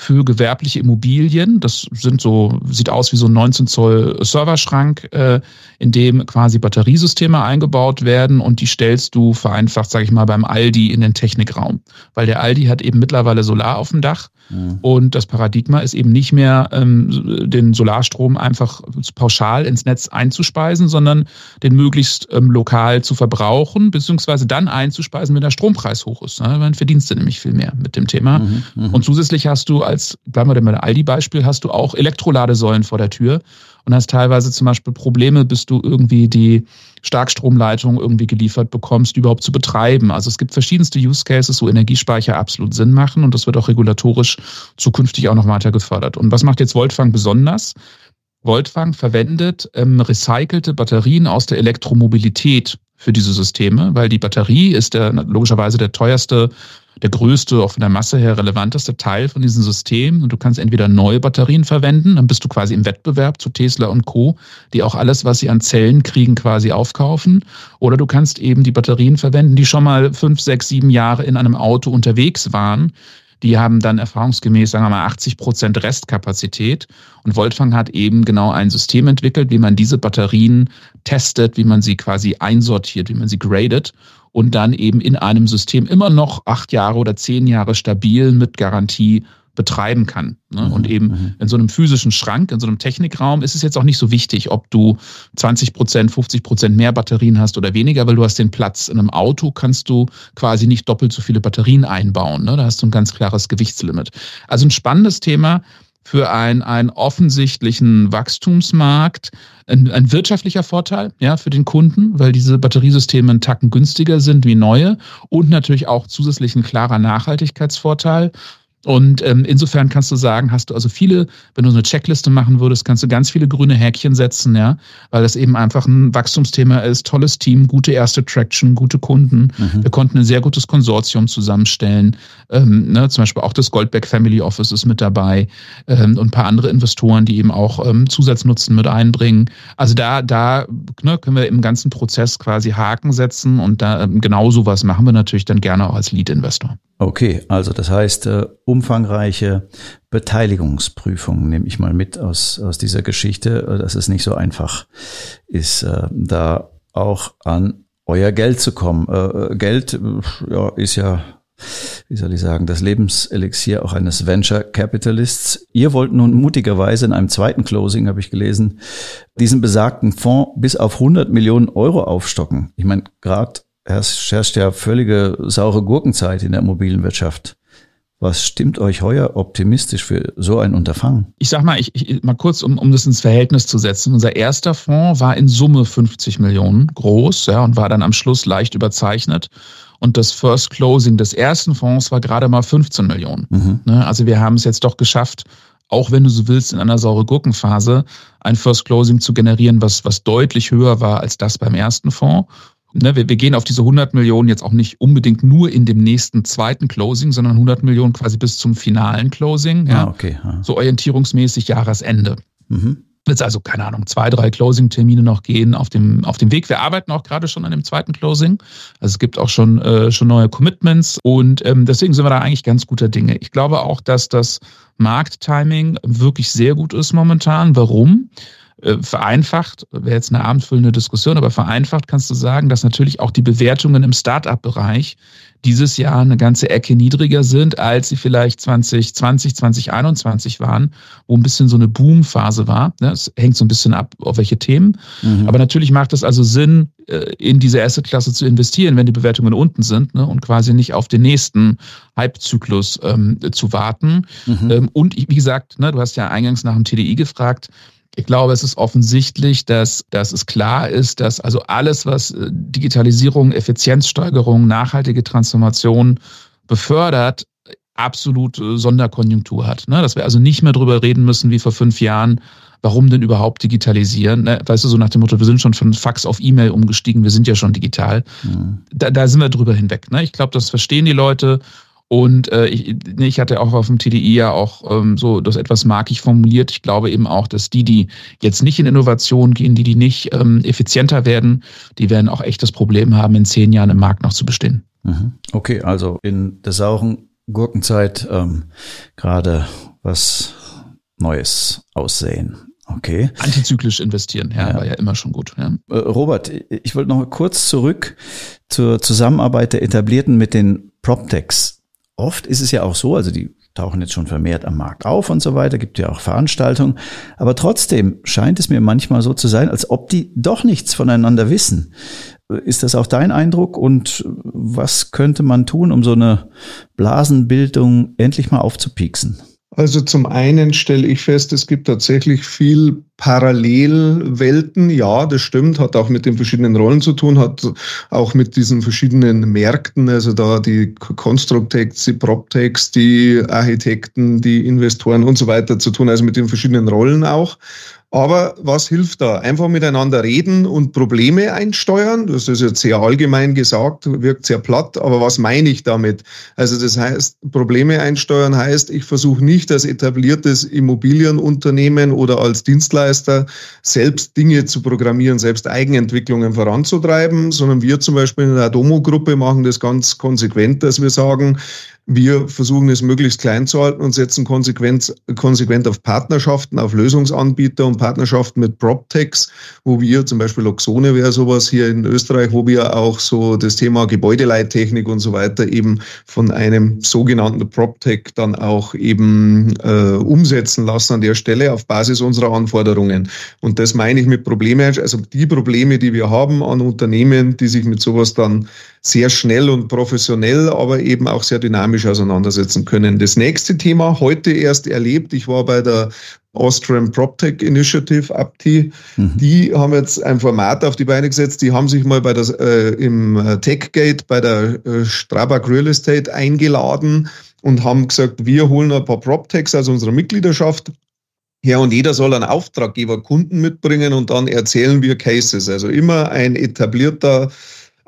für gewerbliche Immobilien. Das sind so, sieht aus wie so ein 19 Zoll Serverschrank, äh, in dem quasi Batteriesysteme eingebaut werden und die stellst du vereinfacht, sage ich mal, beim Aldi in den Technikraum. Weil der Aldi hat eben mittlerweile Solar auf dem Dach mhm. und das Paradigma ist eben nicht mehr ähm, den Solarstrom einfach pauschal ins Netz einzuspeisen, sondern den möglichst ähm, lokal zu verbrauchen, beziehungsweise dann einzuspeisen, wenn der Strompreis hoch ist. Ne? Dann verdienst du nämlich viel mehr mit dem Thema. Mhm, mh. Und zusätzlich hast du als, bleiben wir denn bei der Aldi-Beispiel, hast du auch Elektroladesäulen vor der Tür und hast teilweise zum Beispiel Probleme, bis du irgendwie die Starkstromleitung irgendwie geliefert bekommst, überhaupt zu betreiben. Also es gibt verschiedenste Use Cases, wo Energiespeicher absolut Sinn machen und das wird auch regulatorisch zukünftig auch noch weiter gefördert. Und was macht jetzt Voltfang besonders? Voltfang verwendet ähm, recycelte Batterien aus der Elektromobilität für diese Systeme, weil die Batterie ist der, logischerweise der teuerste der größte, auch von der Masse her relevanteste Teil von diesem System. Und du kannst entweder neue Batterien verwenden, dann bist du quasi im Wettbewerb zu Tesla und Co., die auch alles, was sie an Zellen kriegen, quasi aufkaufen. Oder du kannst eben die Batterien verwenden, die schon mal fünf, sechs, sieben Jahre in einem Auto unterwegs waren. Die haben dann erfahrungsgemäß, sagen wir mal, 80 Prozent Restkapazität. Und Voltfang hat eben genau ein System entwickelt, wie man diese Batterien testet, wie man sie quasi einsortiert, wie man sie gradet und dann eben in einem System immer noch acht Jahre oder zehn Jahre stabil mit Garantie betreiben kann. Ne? Mhm, und eben mhm. in so einem physischen Schrank, in so einem Technikraum ist es jetzt auch nicht so wichtig, ob du 20 Prozent, 50 Prozent mehr Batterien hast oder weniger, weil du hast den Platz. In einem Auto kannst du quasi nicht doppelt so viele Batterien einbauen. Ne? Da hast du ein ganz klares Gewichtslimit. Also ein spannendes Thema für ein, einen offensichtlichen Wachstumsmarkt ein, ein wirtschaftlicher Vorteil ja, für den Kunden, weil diese Batteriesysteme einen Tacken günstiger sind wie neue und natürlich auch zusätzlich ein klarer Nachhaltigkeitsvorteil. Und ähm, insofern kannst du sagen, hast du also viele, wenn du so eine Checkliste machen würdest, kannst du ganz viele grüne Häkchen setzen, ja, weil das eben einfach ein Wachstumsthema ist, tolles Team, gute erste Traction, gute Kunden. Mhm. Wir konnten ein sehr gutes Konsortium zusammenstellen. Ähm, ne, zum Beispiel auch das Goldberg Family Office ist mit dabei ähm, und ein paar andere Investoren, die eben auch ähm, Zusatznutzen mit einbringen. Also da, da ne, können wir im ganzen Prozess quasi Haken setzen und da ähm, genau sowas machen wir natürlich dann gerne auch als Lead-Investor. Okay, also das heißt, äh, umfangreiche Beteiligungsprüfung nehme ich mal mit aus, aus dieser Geschichte, äh, dass es nicht so einfach ist, äh, da auch an euer Geld zu kommen. Äh, Geld äh, ja, ist ja, wie soll ich sagen, das Lebenselixier auch eines Venture Capitalists. Ihr wollt nun mutigerweise in einem zweiten Closing, habe ich gelesen, diesen besagten Fonds bis auf 100 Millionen Euro aufstocken. Ich meine, gerade es herrscht ja völlige saure Gurkenzeit in der Immobilienwirtschaft. Was stimmt euch heuer optimistisch für so ein Unterfangen? Ich sag mal, ich, ich, mal kurz, um, um das ins Verhältnis zu setzen. Unser erster Fonds war in Summe 50 Millionen groß ja, und war dann am Schluss leicht überzeichnet. Und das First Closing des ersten Fonds war gerade mal 15 Millionen. Mhm. Ne, also wir haben es jetzt doch geschafft, auch wenn du so willst, in einer saure Gurkenphase ein First Closing zu generieren, was, was deutlich höher war als das beim ersten Fonds. Ne, wir, wir gehen auf diese 100 Millionen jetzt auch nicht unbedingt nur in dem nächsten zweiten Closing, sondern 100 Millionen quasi bis zum finalen Closing. Ja, ah, okay. Ja. So orientierungsmäßig Jahresende. Mhm. Wird also, keine Ahnung, zwei, drei Closing-Termine noch gehen auf dem, auf dem Weg. Wir arbeiten auch gerade schon an dem zweiten Closing. Also es gibt auch schon, äh, schon neue Commitments und ähm, deswegen sind wir da eigentlich ganz guter Dinge. Ich glaube auch, dass das Markttiming wirklich sehr gut ist momentan. Warum? Äh, vereinfacht, wäre jetzt eine abendfüllende Diskussion, aber vereinfacht kannst du sagen, dass natürlich auch die Bewertungen im Startup-Bereich dieses Jahr eine ganze Ecke niedriger sind, als sie vielleicht 2020, 2021 waren, wo ein bisschen so eine Boomphase war. Es hängt so ein bisschen ab, auf welche Themen. Mhm. Aber natürlich macht es also Sinn, äh, in diese Assetklasse zu investieren, wenn die Bewertungen unten sind ne, und quasi nicht auf den nächsten Hypezyklus ähm, zu warten. Mhm. Ähm, und wie gesagt, ne, du hast ja eingangs nach dem TDI gefragt, ich glaube, es ist offensichtlich, dass, dass es klar ist, dass also alles, was äh, Digitalisierung, Effizienzsteigerung, nachhaltige Transformation befördert, absolute Sonderkonjunktur hat. Ne? Dass wir also nicht mehr drüber reden müssen wie vor fünf Jahren, warum denn überhaupt digitalisieren? Ne? Weißt du, so nach dem Motto, wir sind schon von Fax auf E-Mail umgestiegen, wir sind ja schon digital. Mhm. Da, da sind wir drüber hinweg. Ne? Ich glaube, das verstehen die Leute und äh, ich, ich hatte auch auf dem TDI ja auch ähm, so das etwas markig formuliert. Ich glaube eben auch, dass die, die jetzt nicht in Innovation gehen, die, die nicht ähm, effizienter werden, die werden auch echt das Problem haben, in zehn Jahren im Markt noch zu bestehen. Mhm. Okay, also in der sauren Gurkenzeit ähm, gerade was Neues aussehen. Okay. Antizyklisch investieren, ja, ja, war ja immer schon gut. Ja. Äh, Robert, ich wollte noch kurz zurück zur Zusammenarbeit der Etablierten mit den PropTechs. Oft ist es ja auch so, also die tauchen jetzt schon vermehrt am Markt auf und so weiter, gibt ja auch Veranstaltungen, aber trotzdem scheint es mir manchmal so zu sein, als ob die doch nichts voneinander wissen. Ist das auch dein Eindruck und was könnte man tun, um so eine Blasenbildung endlich mal aufzupieksen? Also zum einen stelle ich fest, es gibt tatsächlich viel Parallelwelten. Ja, das stimmt, hat auch mit den verschiedenen Rollen zu tun, hat auch mit diesen verschiedenen Märkten, also da die Constructex, die PropTechs, die Architekten, die Investoren und so weiter zu tun, also mit den verschiedenen Rollen auch. Aber was hilft da? Einfach miteinander reden und Probleme einsteuern. Das ist jetzt sehr allgemein gesagt, wirkt sehr platt. Aber was meine ich damit? Also das heißt, Probleme einsteuern heißt, ich versuche nicht als etabliertes Immobilienunternehmen oder als Dienstleister selbst Dinge zu programmieren, selbst Eigenentwicklungen voranzutreiben, sondern wir zum Beispiel in der Adomo-Gruppe machen das ganz konsequent, dass wir sagen, wir versuchen es möglichst klein zu halten und setzen konsequent, konsequent auf Partnerschaften, auf Lösungsanbieter und Partnerschaften mit PropTechs, wo wir zum Beispiel Oxone wäre sowas hier in Österreich, wo wir auch so das Thema Gebäudeleittechnik und so weiter eben von einem sogenannten PropTech dann auch eben äh, umsetzen lassen an der Stelle auf Basis unserer Anforderungen. Und das meine ich mit Probleme, also die Probleme, die wir haben an Unternehmen, die sich mit sowas dann sehr schnell und professionell, aber eben auch sehr dynamisch auseinandersetzen können. Das nächste Thema, heute erst erlebt, ich war bei der Austrian PropTech Initiative, APTI, mhm. die haben jetzt ein Format auf die Beine gesetzt, die haben sich mal bei der, äh, im TechGate bei der äh, Strabag Real Estate eingeladen und haben gesagt, wir holen ein paar PropTechs aus unserer Mitgliedschaft her und jeder soll einen Auftraggeber Kunden mitbringen und dann erzählen wir Cases. Also immer ein etablierter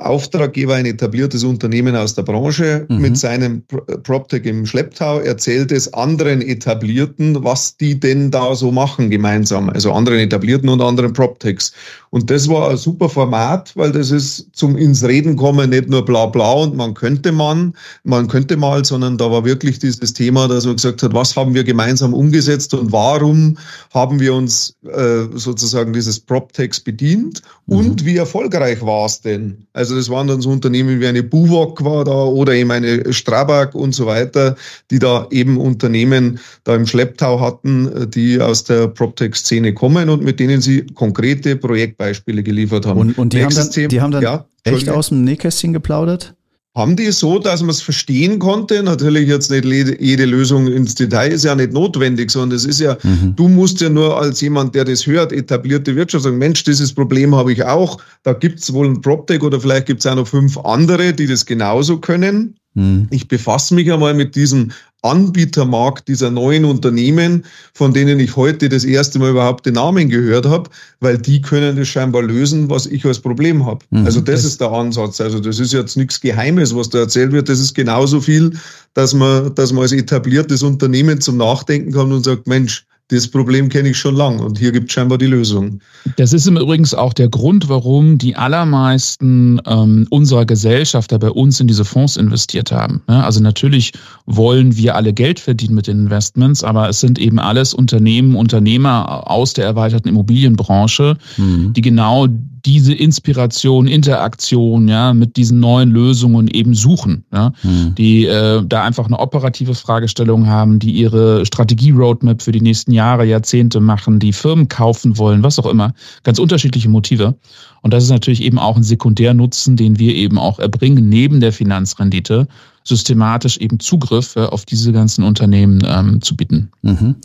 Auftraggeber, ein etabliertes Unternehmen aus der Branche mhm. mit seinem PropTech im Schlepptau, erzählt es anderen Etablierten, was die denn da so machen gemeinsam, also anderen Etablierten und anderen PropTechs. Und das war ein super Format, weil das ist zum ins Reden kommen nicht nur bla bla und man könnte man, man könnte mal, sondern da war wirklich dieses Thema, dass man gesagt hat, was haben wir gemeinsam umgesetzt und warum haben wir uns äh, sozusagen dieses PropTechs bedient mhm. und wie erfolgreich war es denn? Also das waren dann so Unternehmen wie eine Buwok war da oder eben eine Strabag und so weiter, die da eben Unternehmen da im Schlepptau hatten, die aus der PropTech-Szene kommen und mit denen sie konkrete Projekte Beispiele geliefert haben. Und, und die, haben dann, die haben dann ja, echt aus dem Nähkästchen geplaudert? Haben die so, dass man es verstehen konnte? Natürlich jetzt nicht jede Lösung ins Detail ist ja nicht notwendig, sondern es ist ja, mhm. du musst ja nur als jemand, der das hört, etablierte Wirtschaft sagen, Mensch, dieses Problem habe ich auch. Da gibt es wohl ein PropTech oder vielleicht gibt es auch noch fünf andere, die das genauso können. Mhm. Ich befasse mich einmal mit diesem Anbietermarkt dieser neuen Unternehmen, von denen ich heute das erste Mal überhaupt den Namen gehört habe, weil die können das scheinbar lösen, was ich als Problem habe. Mhm. Also das, das ist der Ansatz. Also das ist jetzt nichts Geheimes, was da erzählt wird. Das ist genauso viel, dass man, dass man als etabliertes Unternehmen zum Nachdenken kommt und sagt, Mensch, das Problem kenne ich schon lang und hier gibt es scheinbar die Lösung. Das ist im Übrigen auch der Grund, warum die allermeisten ähm, unserer Gesellschafter bei uns in diese Fonds investiert haben. Ja, also natürlich wollen wir alle Geld verdienen mit den Investments, aber es sind eben alles Unternehmen, Unternehmer aus der erweiterten Immobilienbranche, mhm. die genau diese Inspiration, Interaktion, ja, mit diesen neuen Lösungen eben suchen, ja, mhm. die äh, da einfach eine operative Fragestellung haben, die ihre Strategie-Roadmap für die nächsten Jahre, Jahrzehnte machen, die Firmen kaufen wollen, was auch immer, ganz unterschiedliche Motive. Und das ist natürlich eben auch ein Sekundärnutzen, den wir eben auch erbringen, neben der Finanzrendite, systematisch eben Zugriff äh, auf diese ganzen Unternehmen ähm, zu bieten. Mhm.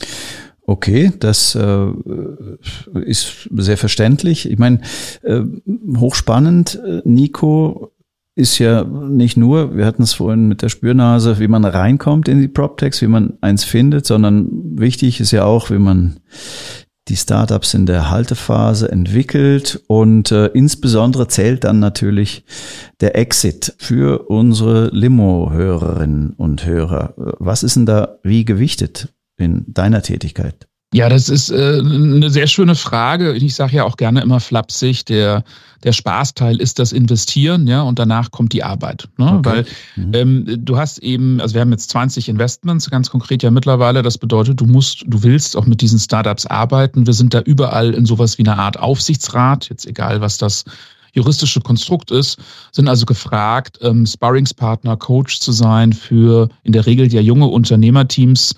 Okay, das äh, ist sehr verständlich. Ich meine, äh, hochspannend, äh, Nico ist ja nicht nur, wir hatten es vorhin mit der Spürnase, wie man reinkommt in die PropTechs, wie man eins findet, sondern wichtig ist ja auch, wie man die Startups in der Haltephase entwickelt und äh, insbesondere zählt dann natürlich der Exit für unsere Limo-Hörerinnen und Hörer. Was ist denn da wie gewichtet? In deiner Tätigkeit? Ja, das ist äh, eine sehr schöne Frage. Ich sage ja auch gerne immer flapsig, der, der Spaßteil ist das Investieren, ja, und danach kommt die Arbeit. Ne? Okay. Weil mhm. ähm, du hast eben, also wir haben jetzt 20 Investments, ganz konkret ja mittlerweile. Das bedeutet, du musst, du willst auch mit diesen Startups arbeiten. Wir sind da überall in sowas wie einer Art Aufsichtsrat, jetzt egal, was das juristische Konstrukt ist, sind also gefragt, ähm, Sparringspartner, Coach zu sein für in der Regel ja junge Unternehmerteams,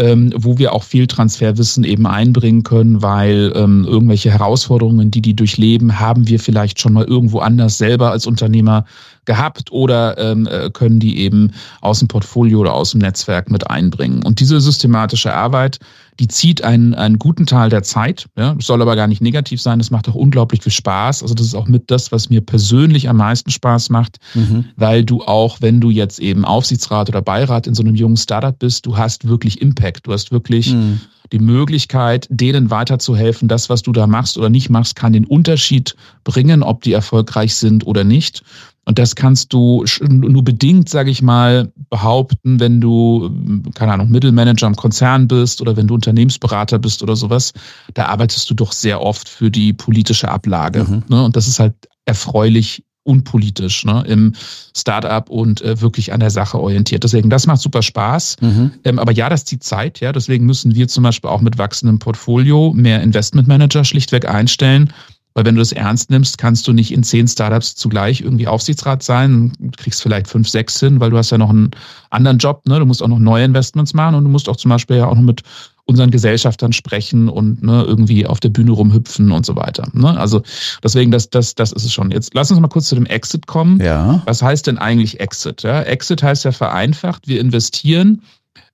ähm, wo wir auch viel Transferwissen eben einbringen können, weil ähm, irgendwelche Herausforderungen, die die durchleben, haben wir vielleicht schon mal irgendwo anders selber als Unternehmer gehabt oder ähm, äh, können die eben aus dem Portfolio oder aus dem Netzwerk mit einbringen. Und diese systematische Arbeit, die zieht einen, einen guten Teil der Zeit. Ja, soll aber gar nicht negativ sein. Es macht auch unglaublich viel Spaß. Also das ist auch mit das, was mir persönlich am meisten Spaß macht, mhm. weil du auch, wenn du jetzt eben Aufsichtsrat oder Beirat in so einem jungen Startup bist, du hast wirklich Impact. Du hast wirklich mhm die Möglichkeit, denen weiterzuhelfen. Das, was du da machst oder nicht machst, kann den Unterschied bringen, ob die erfolgreich sind oder nicht. Und das kannst du nur bedingt, sage ich mal, behaupten, wenn du, keine Ahnung, Mittelmanager im Konzern bist oder wenn du Unternehmensberater bist oder sowas. Da arbeitest du doch sehr oft für die politische Ablage. Mhm. Ne? Und das ist halt erfreulich unpolitisch ne, im Startup und äh, wirklich an der Sache orientiert. Deswegen, das macht super Spaß. Mhm. Ähm, aber ja, das zieht Zeit. Ja, deswegen müssen wir zum Beispiel auch mit wachsendem Portfolio mehr Investmentmanager schlichtweg einstellen, weil wenn du das ernst nimmst, kannst du nicht in zehn Startups zugleich irgendwie Aufsichtsrat sein. Du kriegst vielleicht fünf, sechs hin, weil du hast ja noch einen anderen Job. Ne? Du musst auch noch neue Investments machen und du musst auch zum Beispiel ja auch noch mit unseren Gesellschaftern sprechen und ne, irgendwie auf der Bühne rumhüpfen und so weiter. Ne? Also deswegen, das, das, das ist es schon. Jetzt lass uns mal kurz zu dem Exit kommen. Ja. Was heißt denn eigentlich Exit? Ja? Exit heißt ja vereinfacht, wir investieren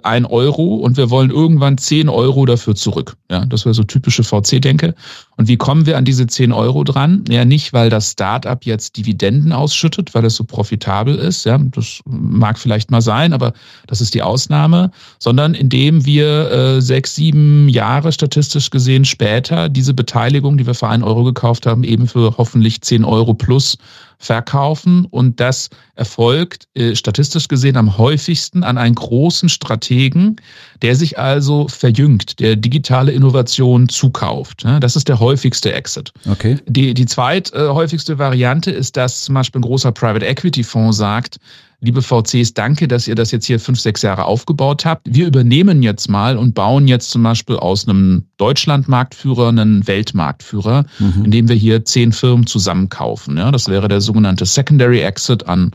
ein Euro und wir wollen irgendwann zehn Euro dafür zurück. Ja, das wäre so typische VC-Denke. Und wie kommen wir an diese zehn Euro dran? Ja, nicht, weil das Startup jetzt Dividenden ausschüttet, weil es so profitabel ist. Ja, das mag vielleicht mal sein, aber das ist die Ausnahme, sondern indem wir äh, sechs, sieben Jahre statistisch gesehen später diese Beteiligung, die wir für einen Euro gekauft haben, eben für hoffentlich zehn Euro plus verkaufen und das erfolgt äh, statistisch gesehen am häufigsten an einen großen Strategen, der sich also verjüngt, der digitale Innovation zukauft. Ja, das ist der häufigste Exit. Okay. Die, die zweithäufigste äh, Variante ist, dass zum Beispiel ein großer Private Equity Fonds sagt, liebe VCs, danke, dass ihr das jetzt hier fünf, sechs Jahre aufgebaut habt. Wir übernehmen jetzt mal und bauen jetzt zum Beispiel aus einem Deutschlandmarktführer einen Weltmarktführer, mhm. indem wir hier zehn Firmen zusammenkaufen. Ja, das wäre der sogenannte Secondary Exit an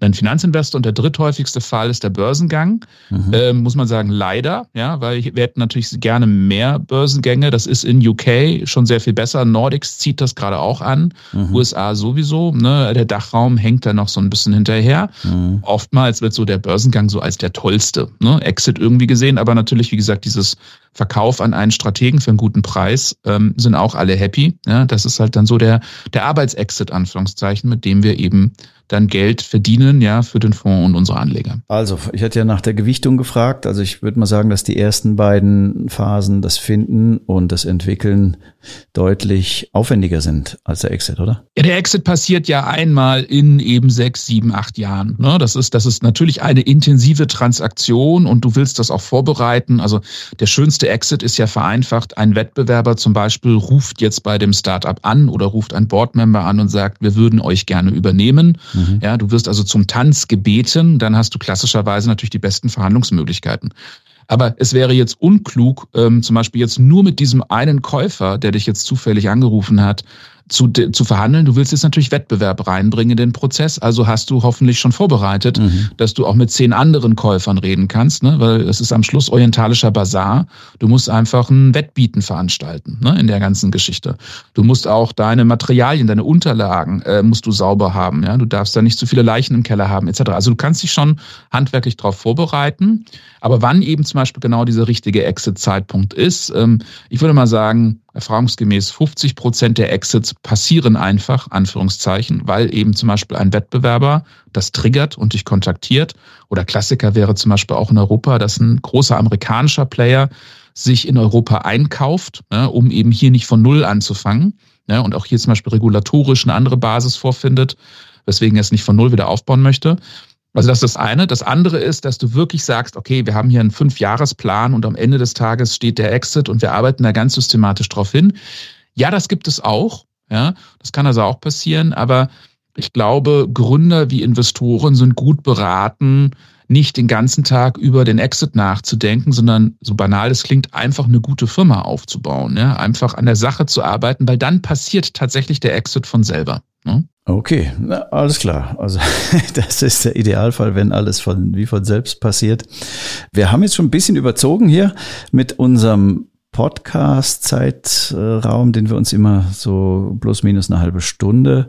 ein Finanzinvestor und der dritthäufigste Fall ist der Börsengang. Mhm. Äh, muss man sagen, leider, ja, weil wir hätten natürlich gerne mehr Börsengänge. Das ist in UK schon sehr viel besser. Nordics zieht das gerade auch an. Mhm. USA sowieso. Ne? Der Dachraum hängt da noch so ein bisschen hinterher. Mhm. Oftmals wird so der Börsengang so als der tollste. Ne? Exit irgendwie gesehen, aber natürlich, wie gesagt, dieses Verkauf an einen Strategen für einen guten Preis, ähm, sind auch alle happy. Ja? Das ist halt dann so der, der Arbeitsexit, Anführungszeichen, mit dem wir eben dann Geld verdienen, ja, für den Fonds und unsere Anleger. Also, ich hatte ja nach der Gewichtung gefragt. Also, ich würde mal sagen, dass die ersten beiden Phasen, das Finden und das Entwickeln, deutlich aufwendiger sind als der Exit, oder? Ja, der Exit passiert ja einmal in eben sechs, sieben, acht Jahren. Ne? Das ist, das ist natürlich eine intensive Transaktion und du willst das auch vorbereiten. Also, der schönste Exit ist ja vereinfacht. Ein Wettbewerber zum Beispiel ruft jetzt bei dem Startup an oder ruft ein Boardmember an und sagt, wir würden euch gerne übernehmen. Mhm. Ja, du wirst also zum Tanz gebeten, dann hast du klassischerweise natürlich die besten Verhandlungsmöglichkeiten. Aber es wäre jetzt unklug, ähm, zum Beispiel jetzt nur mit diesem einen Käufer, der dich jetzt zufällig angerufen hat, zu, zu verhandeln. Du willst jetzt natürlich Wettbewerb reinbringen in den Prozess. Also hast du hoffentlich schon vorbereitet, mhm. dass du auch mit zehn anderen Käufern reden kannst, ne? weil es ist am Schluss orientalischer Bazar. Du musst einfach ein Wettbieten veranstalten ne? in der ganzen Geschichte. Du musst auch deine Materialien, deine Unterlagen äh, musst du sauber haben. Ja? Du darfst da nicht zu viele Leichen im Keller haben etc. Also du kannst dich schon handwerklich darauf vorbereiten. Aber wann eben zum Beispiel genau dieser richtige Exit-Zeitpunkt ist, ähm, ich würde mal sagen, erfahrungsgemäß 50 Prozent der Exits passieren einfach, Anführungszeichen, weil eben zum Beispiel ein Wettbewerber das triggert und dich kontaktiert. Oder Klassiker wäre zum Beispiel auch in Europa, dass ein großer amerikanischer Player sich in Europa einkauft, ne, um eben hier nicht von Null anzufangen. Ne, und auch hier zum Beispiel regulatorisch eine andere Basis vorfindet, weswegen er es nicht von Null wieder aufbauen möchte. Also das ist das eine. Das andere ist, dass du wirklich sagst, okay, wir haben hier einen Fünfjahresplan und am Ende des Tages steht der Exit und wir arbeiten da ganz systematisch drauf hin. Ja, das gibt es auch. Ja, das kann also auch passieren. Aber ich glaube, Gründer wie Investoren sind gut beraten, nicht den ganzen Tag über den Exit nachzudenken, sondern so banal es klingt, einfach eine gute Firma aufzubauen, ja? einfach an der Sache zu arbeiten, weil dann passiert tatsächlich der Exit von selber. Ne? Okay, na, alles klar. Also [laughs] das ist der Idealfall, wenn alles von wie von selbst passiert. Wir haben jetzt schon ein bisschen überzogen hier mit unserem Podcast-Zeitraum, den wir uns immer so plus minus eine halbe Stunde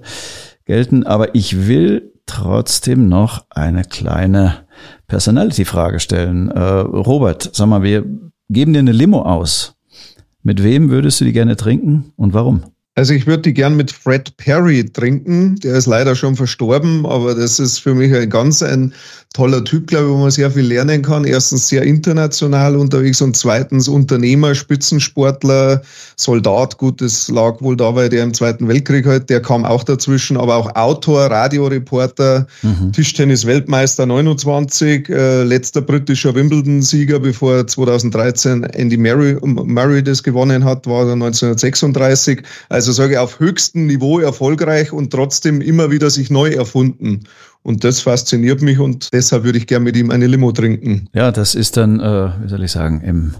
gelten. Aber ich will trotzdem noch eine kleine Personality-Frage stellen. Äh, Robert, sag mal, wir geben dir eine Limo aus. Mit wem würdest du die gerne trinken und warum? Also ich würde die gern mit Fred Perry trinken. Der ist leider schon verstorben, aber das ist für mich ein ganz ein toller Typ, glaube ich, wo man sehr viel lernen kann. Erstens sehr international unterwegs und zweitens Unternehmer, Spitzensportler, Soldat. Gut, das lag wohl da, weil der im Zweiten Weltkrieg halt, der kam auch dazwischen, aber auch Autor, Radioreporter, mhm. Tischtennis-Weltmeister 29, äh, letzter britischer Wimbledon-Sieger, bevor 2013 Andy Murray, Murray das gewonnen hat, war er 1936. Also also sage auf höchstem Niveau erfolgreich und trotzdem immer wieder sich neu erfunden. Und das fasziniert mich und deshalb würde ich gerne mit ihm eine Limo trinken. Ja, das ist dann, äh, wie soll ich sagen, im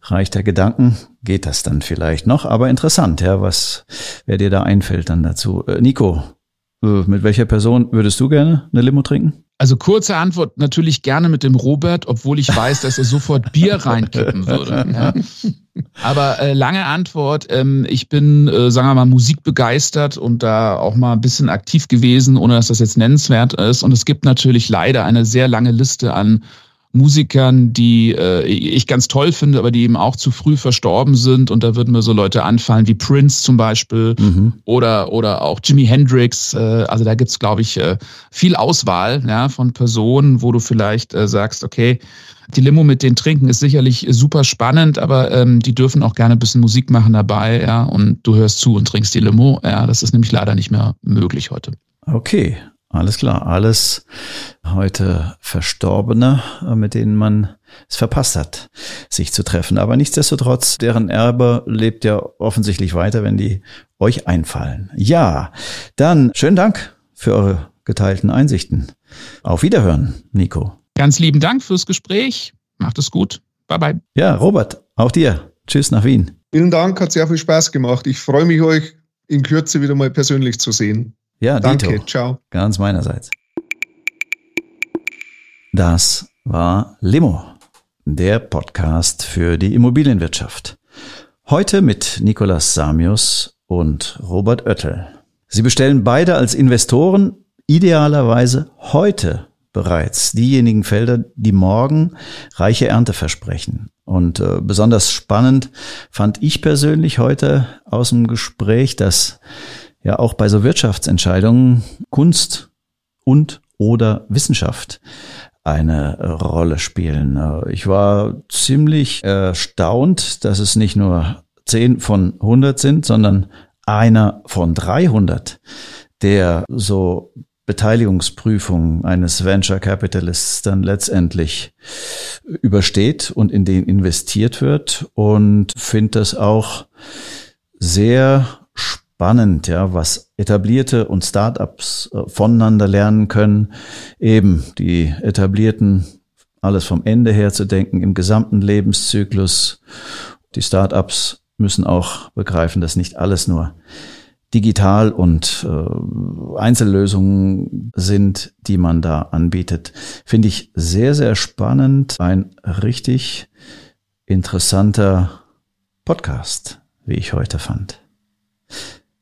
Reich der Gedanken geht das dann vielleicht noch, aber interessant, ja, was, wer dir da einfällt dann dazu. Äh, Nico, äh, mit welcher Person würdest du gerne eine Limo trinken? Also kurze Antwort natürlich gerne mit dem Robert, obwohl ich weiß, dass er sofort Bier reinkippen würde. Ja. Aber äh, lange Antwort, ähm, ich bin, äh, sagen wir mal, musikbegeistert und da auch mal ein bisschen aktiv gewesen, ohne dass das jetzt nennenswert ist. Und es gibt natürlich leider eine sehr lange Liste an Musikern, die äh, ich ganz toll finde, aber die eben auch zu früh verstorben sind. Und da würden mir so Leute anfallen wie Prince zum Beispiel mhm. oder, oder auch Jimi Hendrix. Äh, also da gibt's, glaube ich, äh, viel Auswahl ja, von Personen, wo du vielleicht äh, sagst, okay, die Limo mit den Trinken ist sicherlich super spannend, aber ähm, die dürfen auch gerne ein bisschen Musik machen dabei, ja, und du hörst zu und trinkst die Limo. Ja, das ist nämlich leider nicht mehr möglich heute. Okay, alles klar, alles heute Verstorbene, äh, mit denen man es verpasst hat, sich zu treffen. Aber nichtsdestotrotz, deren Erbe lebt ja offensichtlich weiter, wenn die euch einfallen. Ja, dann schönen Dank für eure geteilten Einsichten. Auf Wiederhören, Nico. Ganz lieben Dank fürs Gespräch. Macht es gut. Bye bye. Ja, Robert, auch dir. Tschüss nach Wien. Vielen Dank, hat sehr viel Spaß gemacht. Ich freue mich, euch in Kürze wieder mal persönlich zu sehen. Ja, danke. Dito. Ciao. Ganz meinerseits. Das war Limo, der Podcast für die Immobilienwirtschaft. Heute mit Nicolas Samius und Robert Oettel. Sie bestellen beide als Investoren idealerweise heute bereits diejenigen Felder, die morgen reiche Ernte versprechen. Und äh, besonders spannend fand ich persönlich heute aus dem Gespräch, dass ja auch bei so Wirtschaftsentscheidungen Kunst und oder Wissenschaft eine Rolle spielen. Äh, ich war ziemlich erstaunt, dass es nicht nur 10 von 100 sind, sondern einer von 300, der so Beteiligungsprüfung eines Venture Capitalists dann letztendlich übersteht und in den investiert wird und finde das auch sehr spannend, ja, was etablierte und Startups äh, voneinander lernen können, eben die etablierten alles vom Ende her zu denken im gesamten Lebenszyklus. Die Startups müssen auch begreifen, dass nicht alles nur digital und äh, Einzellösungen sind, die man da anbietet. Finde ich sehr, sehr spannend. Ein richtig interessanter Podcast, wie ich heute fand.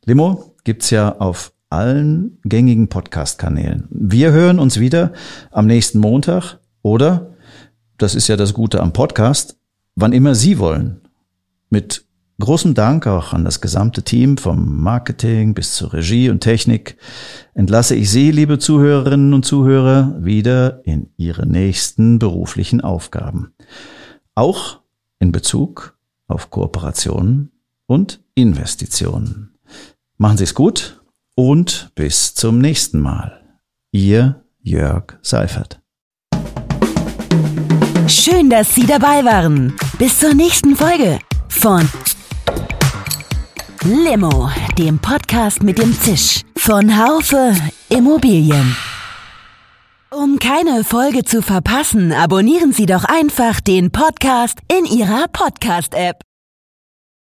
Limo gibt's ja auf allen gängigen Podcast-Kanälen. Wir hören uns wieder am nächsten Montag oder, das ist ja das Gute am Podcast, wann immer Sie wollen. Mit Großen Dank auch an das gesamte Team vom Marketing bis zur Regie und Technik. Entlasse ich Sie, liebe Zuhörerinnen und Zuhörer, wieder in Ihre nächsten beruflichen Aufgaben. Auch in Bezug auf Kooperationen und Investitionen. Machen Sie es gut und bis zum nächsten Mal. Ihr Jörg Seifert. Schön, dass Sie dabei waren. Bis zur nächsten Folge von Limo, dem Podcast mit dem Zisch von Haufe Immobilien. Um keine Folge zu verpassen, abonnieren Sie doch einfach den Podcast in Ihrer Podcast-App.